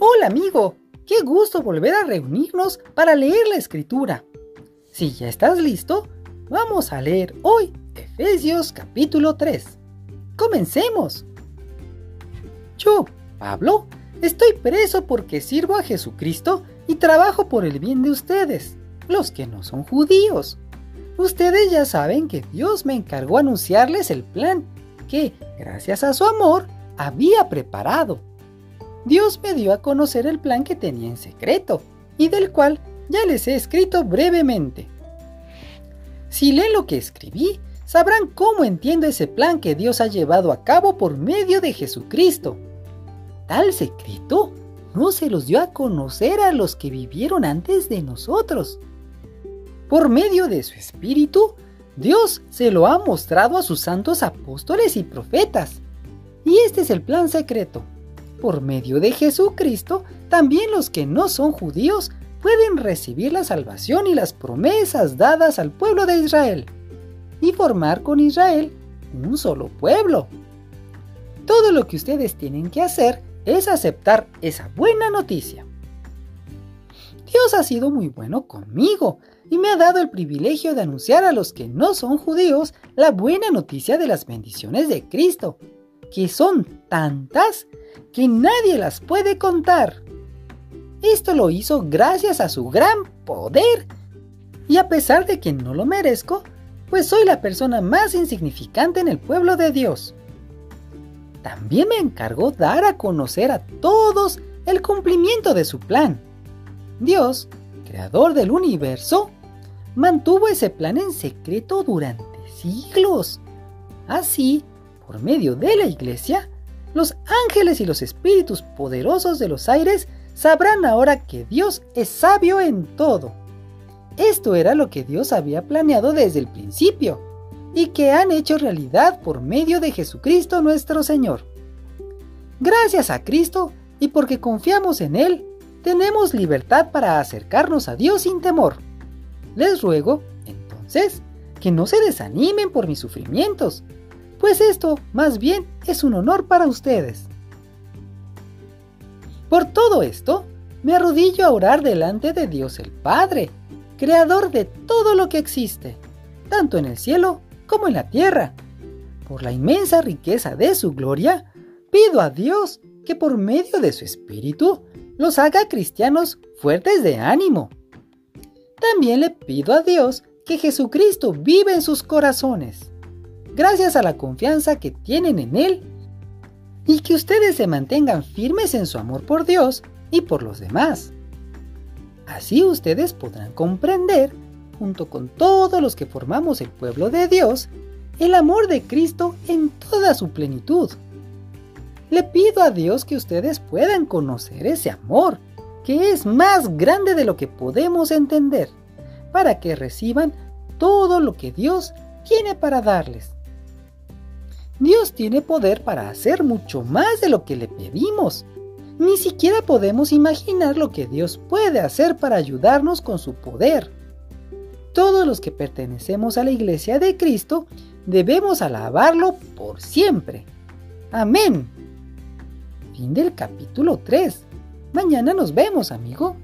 Hola amigo, qué gusto volver a reunirnos para leer la escritura. Si ya estás listo, vamos a leer hoy Efesios capítulo 3. Comencemos. Yo, Pablo, estoy preso porque sirvo a Jesucristo y trabajo por el bien de ustedes, los que no son judíos. Ustedes ya saben que Dios me encargó anunciarles el plan que, gracias a su amor, había preparado. Dios me dio a conocer el plan que tenía en secreto y del cual ya les he escrito brevemente. Si leen lo que escribí, sabrán cómo entiendo ese plan que Dios ha llevado a cabo por medio de Jesucristo. Tal secreto no se los dio a conocer a los que vivieron antes de nosotros. Por medio de su Espíritu, Dios se lo ha mostrado a sus santos apóstoles y profetas. Y este es el plan secreto por medio de Jesucristo, también los que no son judíos pueden recibir la salvación y las promesas dadas al pueblo de Israel y formar con Israel un solo pueblo. Todo lo que ustedes tienen que hacer es aceptar esa buena noticia. Dios ha sido muy bueno conmigo y me ha dado el privilegio de anunciar a los que no son judíos la buena noticia de las bendiciones de Cristo, que son tantas que nadie las puede contar. Esto lo hizo gracias a su gran poder. Y a pesar de que no lo merezco, pues soy la persona más insignificante en el pueblo de Dios. También me encargó dar a conocer a todos el cumplimiento de su plan. Dios, creador del universo, mantuvo ese plan en secreto durante siglos. Así, por medio de la iglesia, los ángeles y los espíritus poderosos de los aires sabrán ahora que Dios es sabio en todo. Esto era lo que Dios había planeado desde el principio y que han hecho realidad por medio de Jesucristo nuestro Señor. Gracias a Cristo y porque confiamos en Él, tenemos libertad para acercarnos a Dios sin temor. Les ruego, entonces, que no se desanimen por mis sufrimientos, pues esto más bien es un honor para ustedes. Por todo esto, me arrodillo a orar delante de Dios el Padre, creador de todo lo que existe, tanto en el cielo como en la tierra. Por la inmensa riqueza de su gloria, pido a Dios que por medio de su Espíritu los haga cristianos fuertes de ánimo. También le pido a Dios que Jesucristo vive en sus corazones gracias a la confianza que tienen en Él y que ustedes se mantengan firmes en su amor por Dios y por los demás. Así ustedes podrán comprender, junto con todos los que formamos el pueblo de Dios, el amor de Cristo en toda su plenitud. Le pido a Dios que ustedes puedan conocer ese amor, que es más grande de lo que podemos entender, para que reciban todo lo que Dios tiene para darles. Dios tiene poder para hacer mucho más de lo que le pedimos. Ni siquiera podemos imaginar lo que Dios puede hacer para ayudarnos con su poder. Todos los que pertenecemos a la iglesia de Cristo debemos alabarlo por siempre. Amén. Fin del capítulo 3. Mañana nos vemos, amigo.